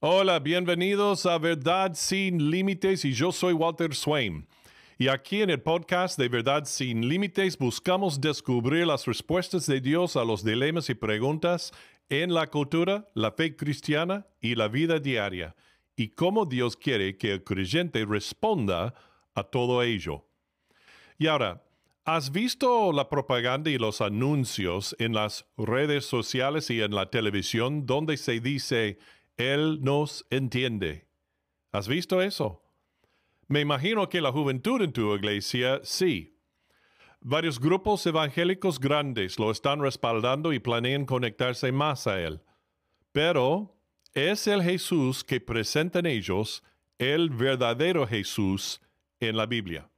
Hola, bienvenidos a Verdad sin Límites y yo soy Walter Swain. Y aquí en el podcast de Verdad sin Límites buscamos descubrir las respuestas de Dios a los dilemas y preguntas en la cultura, la fe cristiana y la vida diaria, y cómo Dios quiere que el creyente responda a todo ello. Y ahora, ¿has visto la propaganda y los anuncios en las redes sociales y en la televisión donde se dice, Él nos entiende? ¿Has visto eso? Me imagino que la juventud en tu iglesia sí. Varios grupos evangélicos grandes lo están respaldando y planean conectarse más a Él. Pero es el Jesús que presentan ellos el verdadero Jesús en la Biblia.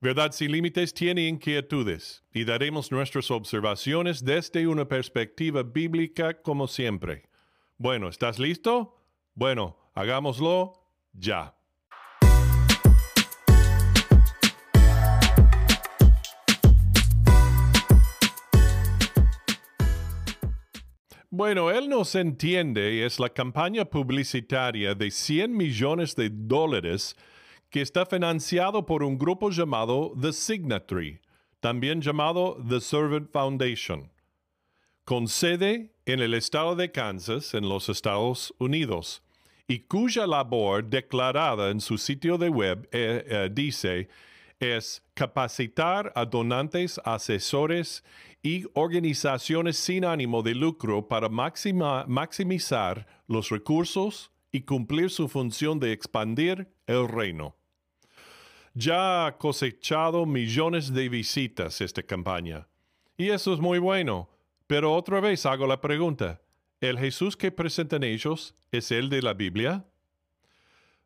Verdad sin límites tiene inquietudes y daremos nuestras observaciones desde una perspectiva bíblica como siempre. Bueno, ¿estás listo? Bueno, hagámoslo ya. Bueno, Él nos entiende es la campaña publicitaria de 100 millones de dólares que está financiado por un grupo llamado The Signatory, también llamado The Servant Foundation, con sede en el estado de Kansas, en los Estados Unidos, y cuya labor declarada en su sitio de web eh, eh, dice es capacitar a donantes, asesores y organizaciones sin ánimo de lucro para maximizar los recursos y cumplir su función de expandir el reino. Ya ha cosechado millones de visitas esta campaña. Y eso es muy bueno. Pero otra vez hago la pregunta, ¿el Jesús que presentan ellos es el de la Biblia?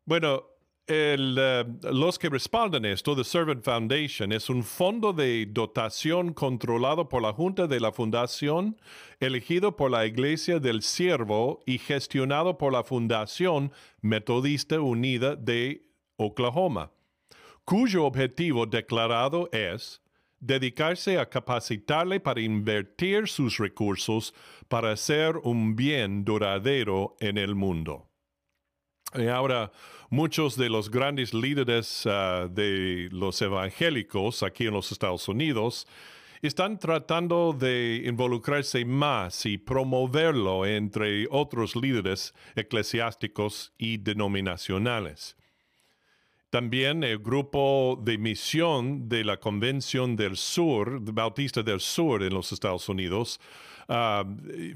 Bueno, eh, los que respaldan esto, The Servant Foundation, es un fondo de dotación controlado por la Junta de la Fundación, elegido por la Iglesia del Siervo y gestionado por la Fundación Metodista Unida de Oklahoma cuyo objetivo declarado es dedicarse a capacitarle para invertir sus recursos para hacer un bien duradero en el mundo. Y ahora, muchos de los grandes líderes ah, de los evangélicos aquí en los Estados Unidos están tratando de involucrarse más y promoverlo entre otros líderes eclesiásticos y denominacionales. También el grupo de misión de la Convención del Sur, Bautista del Sur en los Estados Unidos, ah,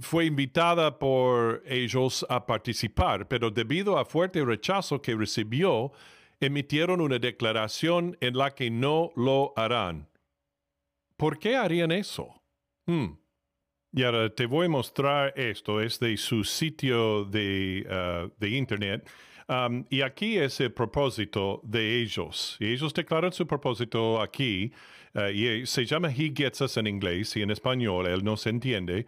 fue invitada por ellos a participar, pero debido a fuerte rechazo que recibió, emitieron una declaración en la que no lo harán. ¿Por qué harían eso? Hmm. Y ahora te voy a mostrar esto, es de su sitio de, ah, de internet y aquí es el propósito de ellos. Y ellos declaran su propósito aquí, eh, y se llama He Gets Us en inglés y en español, Él nos entiende.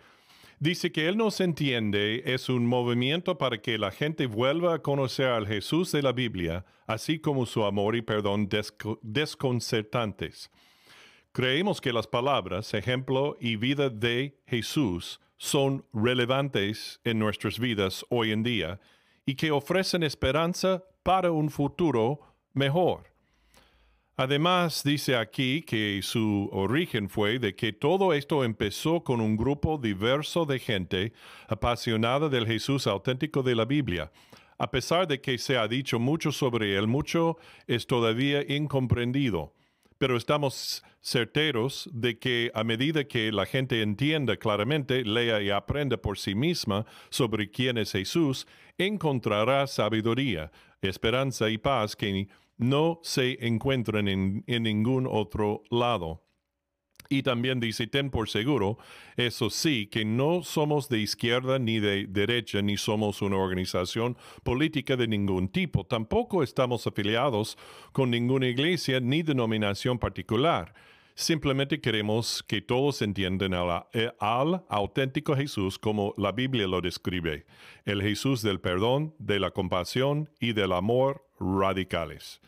Dice que Él nos entiende es un movimiento para que la gente vuelva a conocer al Jesús de la Biblia, así como su amor y perdón desconcertantes. Creemos que las palabras, ejemplo y vida de Jesús son relevantes en nuestras vidas hoy en día y que ofrecen esperanza para un futuro mejor. Además, dice aquí que su origen fue de que todo esto empezó con un grupo diverso de gente apasionada del Jesús auténtico de la Biblia. A pesar de que se ha dicho mucho sobre él, mucho es todavía incomprendido pero estamos certeros de que a medida que la gente entienda claramente, lea y aprenda por sí misma sobre quién es Jesús, encontrará sabiduría, esperanza y paz que no se encuentran en, en ningún otro lado. Y también dice, ten por seguro, eso sí, que no somos de izquierda ni de derecha, ni somos una organización política de ningún tipo. Tampoco estamos afiliados con ninguna iglesia ni denominación particular. Simplemente queremos que todos entiendan eh, al, auténtico Jesús como la Biblia lo describe, el Jesús del perdón, de la compasión y del amor radicales.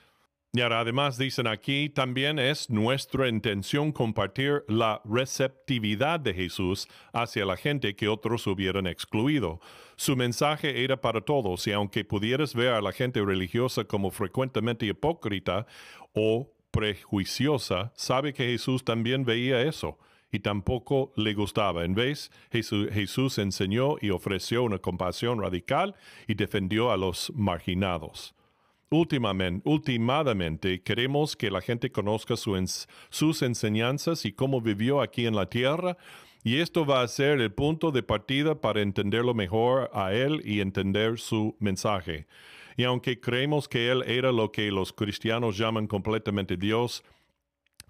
Y ahora además dicen aquí, también es nuestra intención compartir la receptividad de Jesús hacia la gente que otros hubieran excluido. Su mensaje era para todos y aunque pudieras ver a la gente religiosa como frecuentemente hipócrita o prejuiciosa, sabe que Jesús también veía eso y tampoco le gustaba. En vez, Jesús, Jesús enseñó y ofreció una compasión radical y defendió a los marginados. Últimamente, queremos que la gente conozca sus enseñanzas y cómo vivió aquí en la tierra, y esto va a ser el punto de partida para entenderlo mejor a Él y entender su mensaje. Y aunque creemos que Él era lo que los cristianos llaman completamente Dios,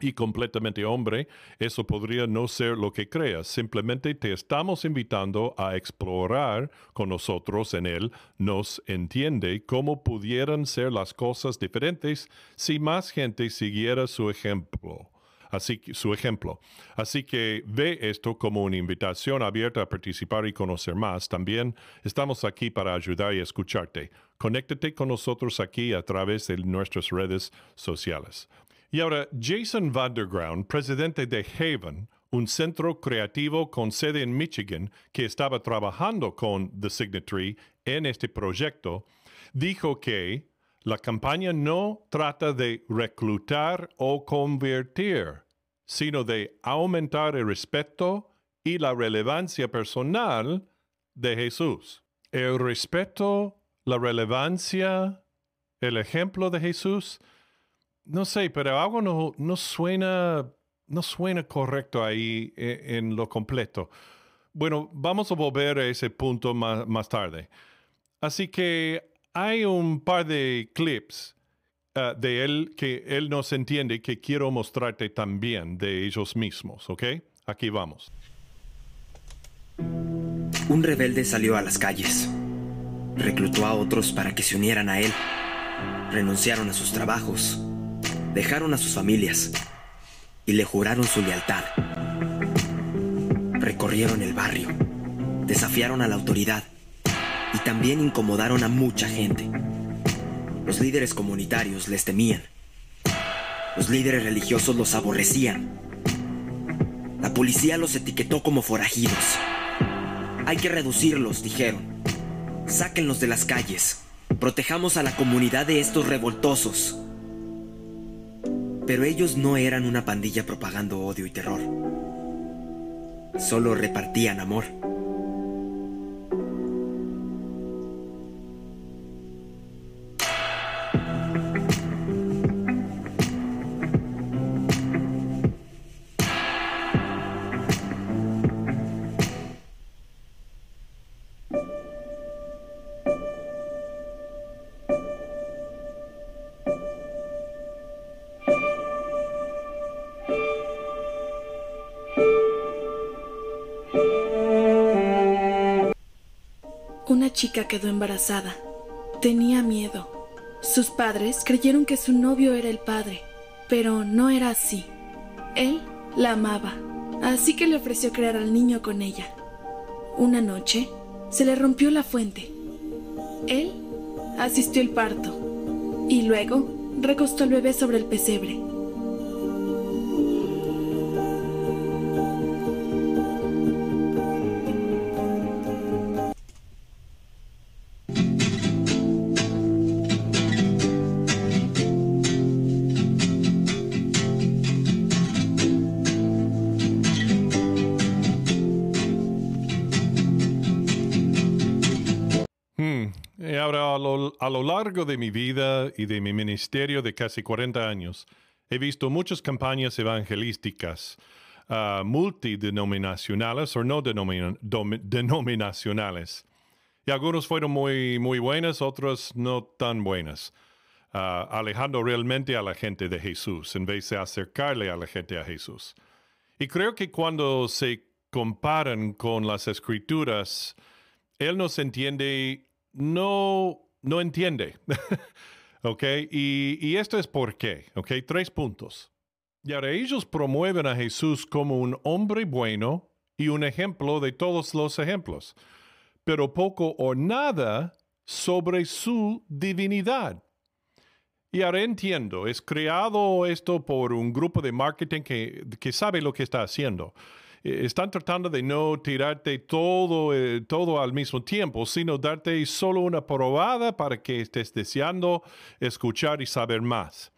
y completamente hombre, eso podría no ser lo que creas. Simplemente te estamos invitando a explorar con nosotros en Él. Nos entiende cómo pudieran ser las cosas diferentes si más gente siguiera su ejemplo. Así que, su ejemplo. Así que ve esto como una invitación abierta a participar y conocer más. También estamos aquí para ayudar y escucharte. Conéctate con nosotros aquí a través de nuestras redes sociales. Y ahora, Jason Vanderground, presidente de Haven, un centro creativo con sede en Michigan que estaba trabajando con The Signatory en este proyecto, dijo que la campaña no trata de reclutar o convertir, sino de aumentar el respeto y la relevancia personal de Jesús. El respeto, la relevancia, el ejemplo de Jesús no sé, pero algo no, no, suena, no suena correcto ahí e, en, lo completo. Bueno, vamos a volver a ese punto más, más tarde. Así que hay un par de clips uh, de él que él nos entiende que quiero mostrarte también de ellos mismos, ¿ok? Aquí vamos. Un rebelde salió a las calles. Reclutó a otros para que se unieran a él. Renunciaron a sus trabajos dejaron a sus familias y le juraron su lealtad. Recorrieron el barrio, desafiaron a la autoridad y también incomodaron a mucha gente. Los líderes comunitarios les temían. Los líderes religiosos los aborrecían. La policía los etiquetó como forajidos. Hay que reducirlos, dijeron. Sáquenlos de las calles. Protejamos a la comunidad de estos revoltosos. Pero ellos no eran una pandilla propagando odio y terror. Solo repartían amor. Chica quedó embarazada. Tenía miedo. Sus padres creyeron que su novio era el padre, pero no era así. Él la amaba, así que le ofreció crear al niño con ella. Una noche, se le rompió la fuente. Él asistió el parto y luego recostó al bebé sobre el pesebre. A lo largo de mi vida y de mi ministerio de casi 40 años, he visto muchas campañas evangelísticas uh, multidenominacionales o no denominacionales. Y algunos fueron muy, muy buenas, otras no tan buenas, uh, alejando realmente a la gente de Jesús en vez de acercarle a la gente a Jesús. Y creo que cuando se comparan con las escrituras, Él nos entiende no no entiende. ¿Ok? Y, esto es por qué. ¿Ok? Tres puntos. Y ahora ellos promueven a Jesús como un hombre bueno y un ejemplo de todos los ejemplos, pero poco o nada sobre su divinidad. Y ahora entiendo, es creado esto por un grupo de marketing que, que sabe lo que está haciendo. Eh, están tratando de no tirarte todo, eh, todo al mismo tiempo, sino darte solo una probada para que estés deseando escuchar y saber más.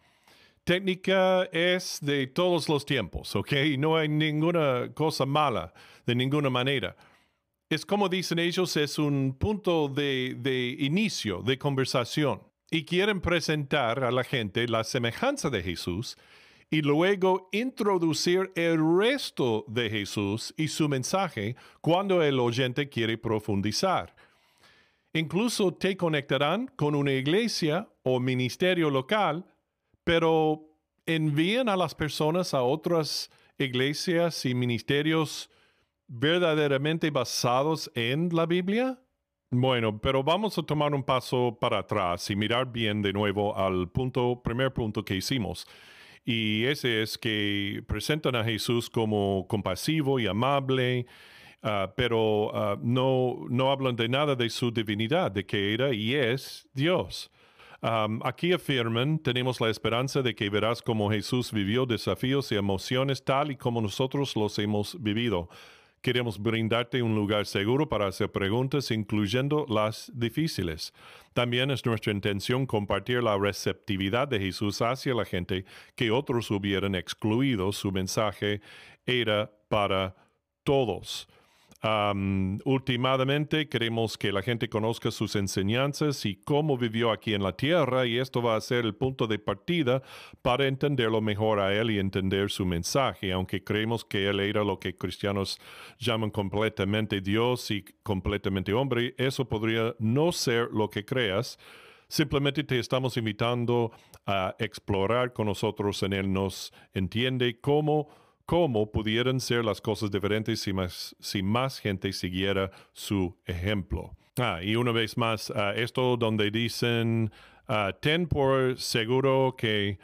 Técnica es de todos los tiempos, ¿ok? No hay ninguna cosa mala de ninguna manera. Es como dicen ellos, es un punto de, de inicio, de conversación. Y quieren presentar a la gente la semejanza de Jesús y luego introducir el resto de Jesús y su mensaje cuando el oyente quiere profundizar. Incluso te conectarán con una iglesia o ministerio local, pero envían a las personas a otras iglesias y ministerios verdaderamente basados en la Biblia? Bueno, pero vamos a tomar un paso para atrás y mirar bien de nuevo al punto, primer punto que hicimos. Y ese es que presentan a Jesús como compasivo y amable, ah, pero ah, no, no hablan de nada de su divinidad, de que era y es Dios. aquí afirman, tenemos la esperanza de que verás cómo Jesús vivió desafíos y emociones tal y como nosotros los hemos vivido. Queremos brindarte un lugar seguro para hacer preguntas, incluyendo las difíciles. También es nuestra intención compartir la receptividad de Jesús hacia la gente que otros hubieran excluido. Su mensaje era para todos. Um, últimamente queremos que la gente conozca sus enseñanzas y cómo vivió aquí en la tierra y esto va a ser el punto de partida para entenderlo mejor a él y entender su mensaje, aunque creemos que él era lo que cristianos llaman completamente Dios y completamente hombre, eso podría no ser lo que creas. Simplemente te estamos invitando a explorar con nosotros en él, nos entiende cómo cómo pudieran ser las cosas diferentes si más, si más gente siguiera su ejemplo. Ah, y una vez más, ah, esto donde dicen, ah, ten por seguro que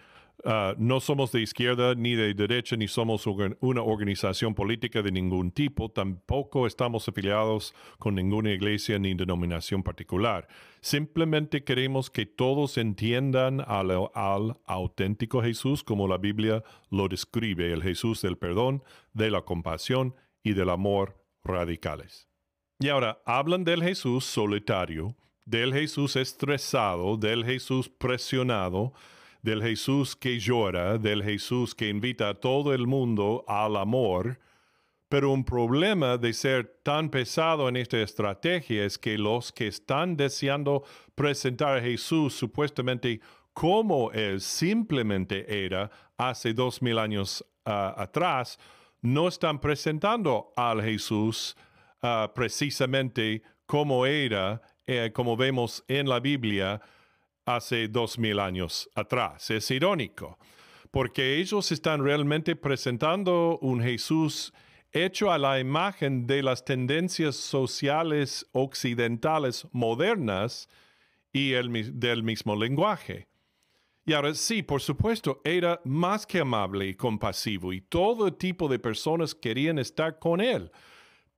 Ah, no somos de izquierda ni de derecha, ni somos una organización política de ningún tipo, tampoco estamos afiliados con ninguna iglesia ni denominación particular. Simplemente queremos que todos entiendan al, al auténtico Jesús como la Biblia lo describe, el Jesús del perdón, de la compasión y del amor radicales. Y ahora hablan del Jesús solitario, del Jesús estresado, del Jesús presionado, del Jesús que llora, del Jesús que invita a todo el mundo al amor, pero un problema de ser tan pesado en esta estrategia es que los que están deseando presentar a Jesús supuestamente como Él simplemente era hace dos mil años ah, atrás, no están presentando al Jesús ah, precisamente como era, eh, como vemos en la Biblia, hace dos mil años atrás. Es irónico, porque ellos están realmente presentando un Jesús hecho a la imagen de las tendencias sociales occidentales modernas y el, del mismo lenguaje. Y ahora sí, por supuesto, era más que amable y compasivo y todo tipo de personas querían estar con él.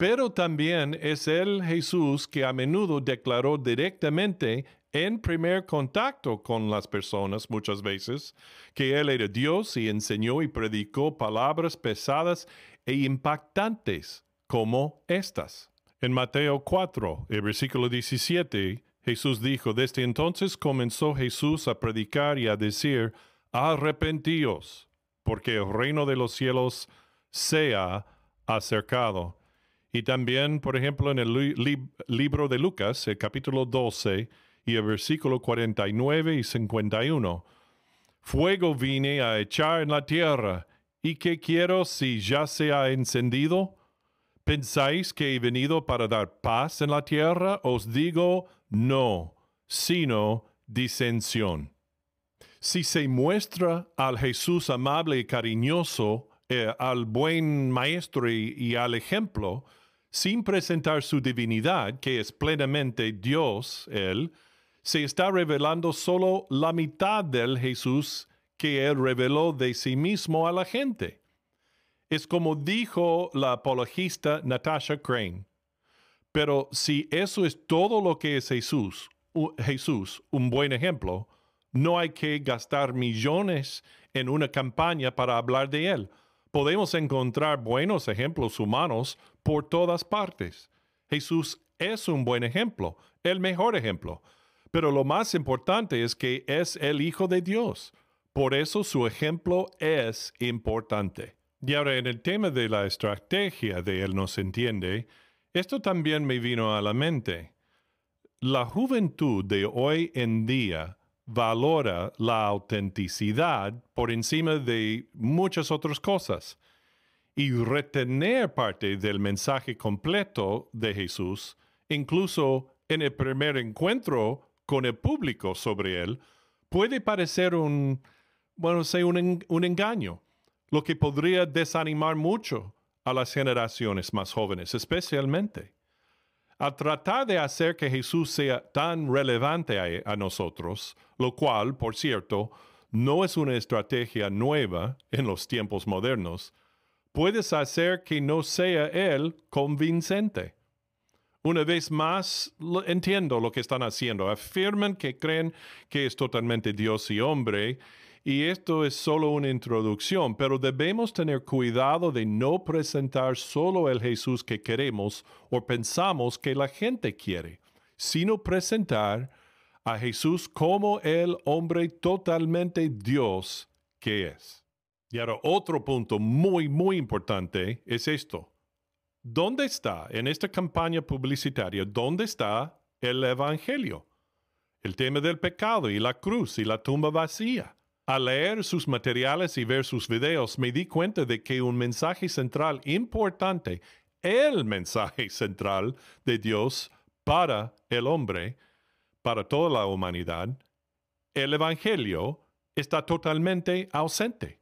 Pero también es el Jesús que a menudo declaró directamente en primer contacto con las personas muchas veces, que Él era Dios y enseñó y predicó palabras pesadas e impactantes como estas. En Mateo 4, el versículo 17, Jesús dijo, desde entonces comenzó Jesús a predicar y a decir, arrepentíos, porque el reino de los cielos se ha acercado. Y también, por ejemplo, en el libro de Lucas, el capítulo 12, y el versículo 49 y 51. Fuego vine a echar en la tierra, ¿y qué quiero si ya se ha encendido? ¿Pensáis que he venido para dar paz en la tierra? Os digo, no, sino disensión. Si se muestra al Jesús amable y cariñoso, eh, al buen maestro y al ejemplo, sin presentar su divinidad, que es plenamente Dios, Él, se está revelando solo la mitad del Jesús que él reveló de sí mismo a la gente. Es como dijo la apologista Natasha Crane. Pero si eso es todo lo que es Jesús, Jesús, un buen ejemplo, No hay que gastar millones en una campaña para hablar de él. Podemos encontrar buenos ejemplos humanos por todas partes. Jesús es un buen ejemplo, el mejor ejemplo. Pero lo más importante es que es el Hijo de Dios. Por eso su ejemplo es importante. Y ahora en el tema de la estrategia de Él nos entiende, esto también me vino a la mente. La juventud de hoy en día valora la autenticidad por encima de muchas otras cosas. Y retener parte del mensaje completo de Jesús, incluso en el primer encuentro con el público sobre él, puede parecer un, bueno, sé, un, engaño, lo que podría desanimar mucho a las generaciones más jóvenes, especialmente. Al tratar de hacer que Jesús sea tan relevante a, nosotros, lo cual, por cierto, no es una estrategia nueva en los tiempos modernos, puedes hacer que no sea Él convincente. Una vez más, entiendo lo que están haciendo. Afirman que creen que es totalmente Dios y hombre y esto es solo una introducción, pero debemos tener cuidado de no presentar solo el Jesús que queremos o pensamos que la gente quiere, sino presentar a Jesús como el hombre totalmente Dios que es. Y ahora otro punto muy, muy importante es esto. ¿Dónde está en esta campaña publicitaria, dónde está el Evangelio? El tema del pecado y la cruz y la tumba vacía. Al leer sus materiales y ver sus videos, me di cuenta de que un mensaje central importante, el mensaje central de Dios para el hombre, para toda la humanidad, el Evangelio, está totalmente ausente.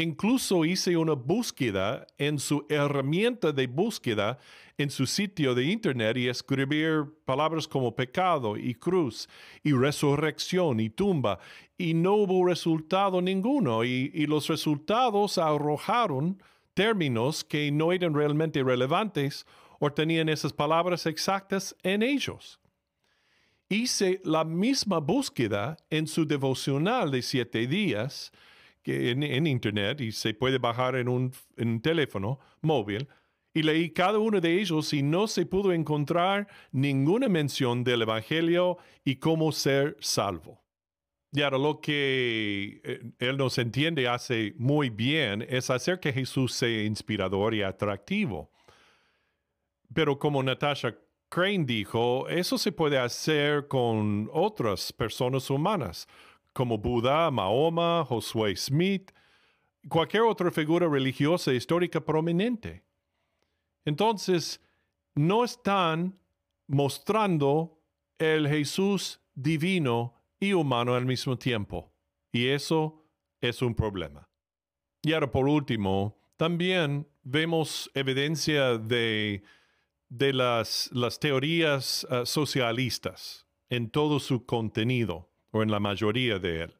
Incluso hice una búsqueda en su herramienta de búsqueda en su sitio de internet y escribir palabras como pecado y cruz y resurrección y tumba y no hubo resultado ninguno y, y los resultados arrojaron términos que no eran realmente relevantes o tenían esas palabras exactas en ellos. Hice la misma búsqueda en su devocional de siete días, en, Internet y se puede bajar en un, teléfono móvil. Y leí cada uno de ellos y no se pudo encontrar ninguna mención del Evangelio y cómo ser salvo. Y ahora lo que eh, él nos entiende hace muy bien es hacer que Jesús sea inspirador y atractivo. Pero como Natasha Crane dijo, eso se puede hacer con otras personas humanas como Buda, Mahoma, Josué Smith, cualquier otra figura religiosa histórica prominente. Entonces, no están mostrando el Jesús divino y humano al mismo tiempo. Y eso es un problema. Y ahora, por último, también vemos evidencia de, de las, las teorías ah, socialistas en todo su contenido o en la mayoría de él.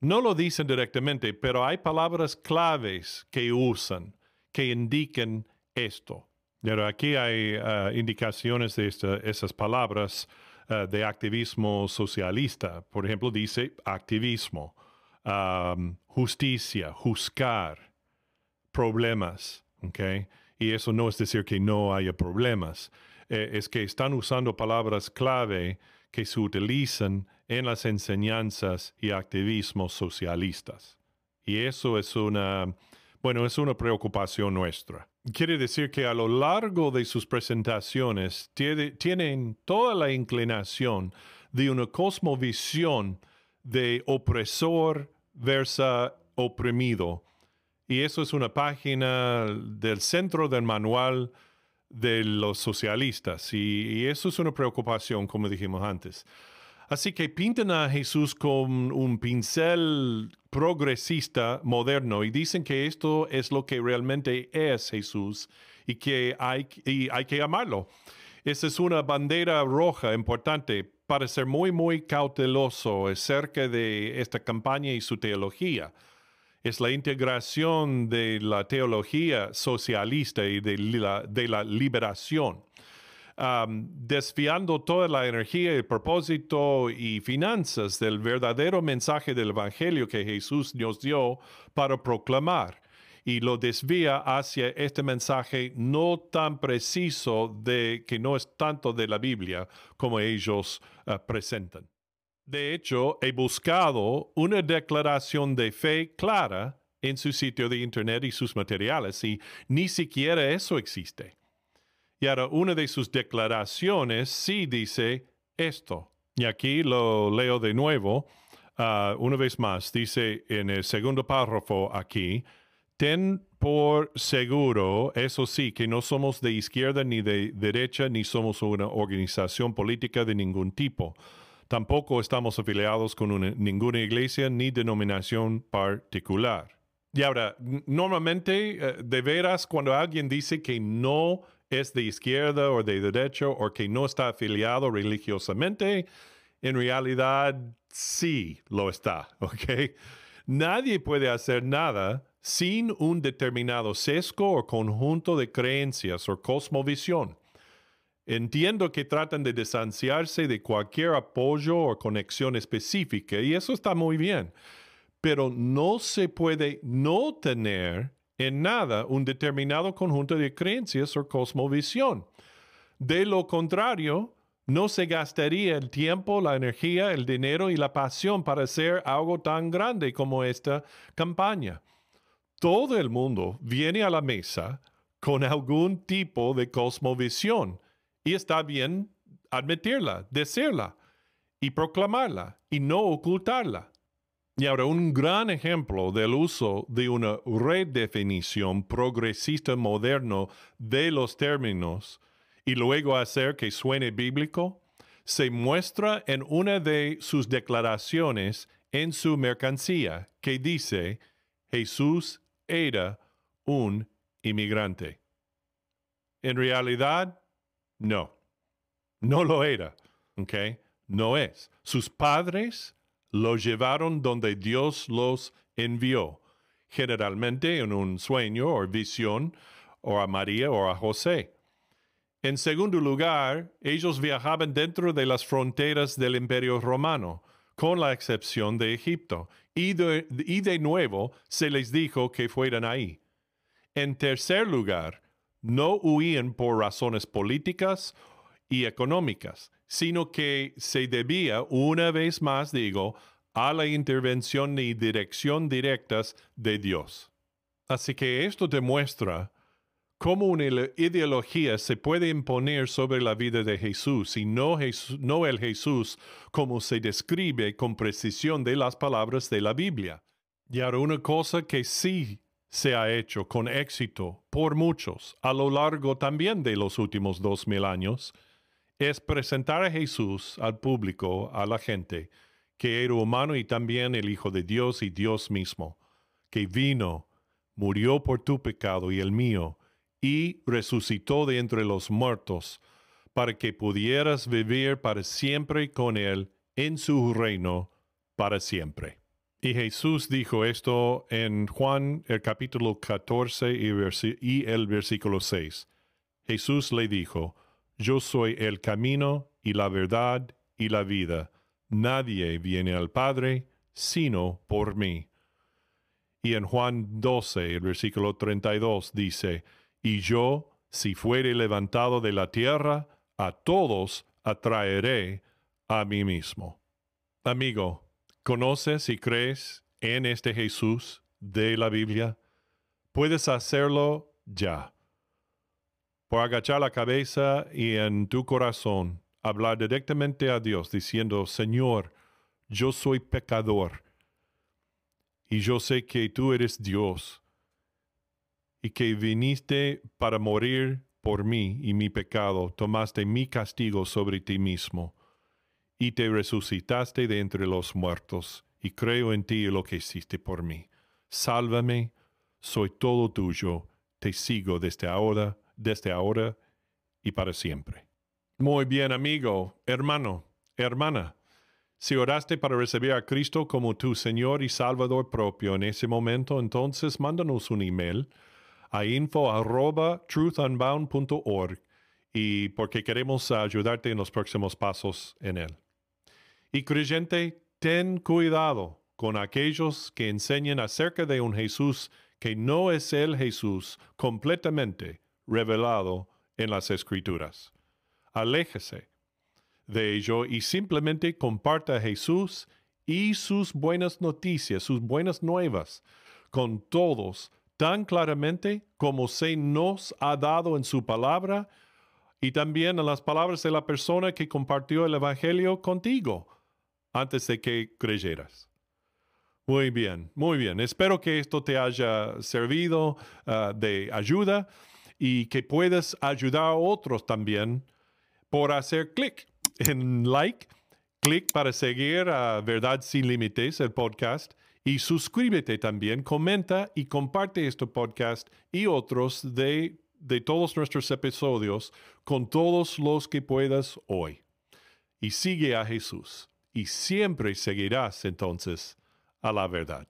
No lo dicen directamente, pero hay palabras claves que usan que indiquen esto. Pero aquí hay uh, indicaciones de esas palabras uh, de activismo socialista. Por ejemplo, dice activismo, justicia, juzgar, problemas. ¿okay? Y eso no es decir que no haya problemas, eh, es que están usando palabras clave que se utilizan en las enseñanzas y activismos socialistas. Y eso es una, bueno, es una preocupación nuestra. Quiere decir que a lo largo de sus presentaciones tienen toda la inclinación de una cosmovisión de opresor versus oprimido. Y eso es una página del centro del manual de los socialistas. y eso es una preocupación, como dijimos antes. Así que pintan a Jesús con un pincel progresista moderno y dicen que esto es lo que realmente es Jesús y que hay, hay que amarlo. Esa es una bandera roja importante para ser muy, muy cauteloso acerca de esta campaña y su teología. Es la integración de la teología socialista y de la, de la liberación desviando toda la energía, el propósito y finanzas del verdadero mensaje del Evangelio que Jesús nos dio para proclamar y lo desvía hacia este mensaje no tan preciso de que no es tanto de la Biblia como ellos uh, presentan. De hecho, he buscado una declaración de fe clara en su sitio de internet y sus materiales y ni siquiera eso existe. Y ahora una de sus declaraciones sí dice esto. Y aquí lo leo de nuevo, uh, una vez más. Dice en el segundo párrafo aquí, ten por seguro, eso sí, que no somos de izquierda ni de derecha, ni somos una organización política de ningún tipo. Tampoco estamos afiliados con ninguna iglesia ni denominación particular. Y ahora, normalmente, eh, de veras, cuando alguien dice que no es de izquierda o de derecha o que no está afiliado religiosamente, en realidad sí lo está, ¿ok? Nadie puede hacer nada sin un determinado sesgo o conjunto de creencias o cosmovisión. Entiendo que tratan de distanciarse de cualquier apoyo o conexión específica y eso está muy bien, pero no se puede no tener en nada un determinado conjunto de creencias o cosmovisión. De lo contrario, no se gastaría el tiempo, la energía, el dinero y la pasión para hacer algo tan grande como esta campaña. Todo el mundo viene a la mesa con algún tipo de cosmovisión y está bien admitirla, decirla y proclamarla y no ocultarla. Y ahora un gran ejemplo del uso de una redefinición progresista moderno de los términos y luego hacer que suene bíblico se muestra en una de sus declaraciones en su mercancía que dice, Jesús era un inmigrante. En realidad, no, no lo era, ¿ok? No es. Sus padres los llevaron donde Dios los envió, generalmente en un sueño o visión, o a María o a José. En segundo lugar, ellos viajaban dentro de las fronteras del imperio romano, con la excepción de Egipto, y de, y de nuevo se les dijo que fueran ahí. En tercer lugar, no huían por razones políticas y económicas, sino que se debía, una vez más digo, a la intervención y dirección directas de Dios. Así que esto demuestra cómo una ideología se puede imponer sobre la vida de Jesús y no, no el Jesús como se describe con precisión de las palabras de la Biblia. Y ahora una cosa que sí se ha hecho con éxito por muchos a lo largo también de los últimos dos mil años es presentar a Jesús al público, a la gente, que era humano y también el Hijo de Dios y Dios mismo, que vino, murió por tu pecado y el mío, y resucitó de entre los muertos, para que pudieras vivir para siempre con Él en su reino para siempre. Y Jesús dijo esto en Juan el capítulo 14 y, el versículo 6. Jesús le dijo, yo soy el camino y la verdad y la vida. Nadie viene al Padre sino por mí. Y en Juan 12, el versículo 32 dice, Y yo, si fuere levantado de la tierra, a todos atraeré a mí mismo. Amigo, ¿conoces y crees en este Jesús de la Biblia? Puedes hacerlo ya por agachar la cabeza y en tu corazón hablar directamente a Dios diciendo, Señor, yo soy pecador y yo sé que tú eres Dios y que viniste para morir por mí y mi pecado, tomaste mi castigo sobre ti mismo y te resucitaste de entre los muertos y creo en ti lo que hiciste por mí. Sálvame, soy todo tuyo, te sigo desde ahora desde ahora y para siempre. Muy bien, amigo, hermano, hermana. Si oraste para recibir a Cristo como tu Señor y Salvador propio en ese momento, entonces mándanos un email a info.truthunbound.org y porque queremos ayudarte en los próximos pasos en Él. Y creyente, ten cuidado con aquellos que enseñan acerca de un Jesús que no es el Jesús completamente revelado en las Escrituras. Aléjese de ello y simplemente comparta Jesús y sus buenas noticias, sus buenas nuevas, con todos tan claramente como se nos ha dado en su palabra y también en las palabras de la persona que compartió el Evangelio contigo antes de que creyeras. Muy bien, muy bien. Espero que esto te haya servido ah, de ayuda y que puedas ayudar a otros también por hacer clic en like, clic para seguir a Verdad Sin Límites, el podcast, y suscríbete también, comenta y comparte este podcast y otros de, de todos nuestros episodios con todos los que puedas hoy. Y sigue a Jesús y siempre seguirás entonces a la verdad.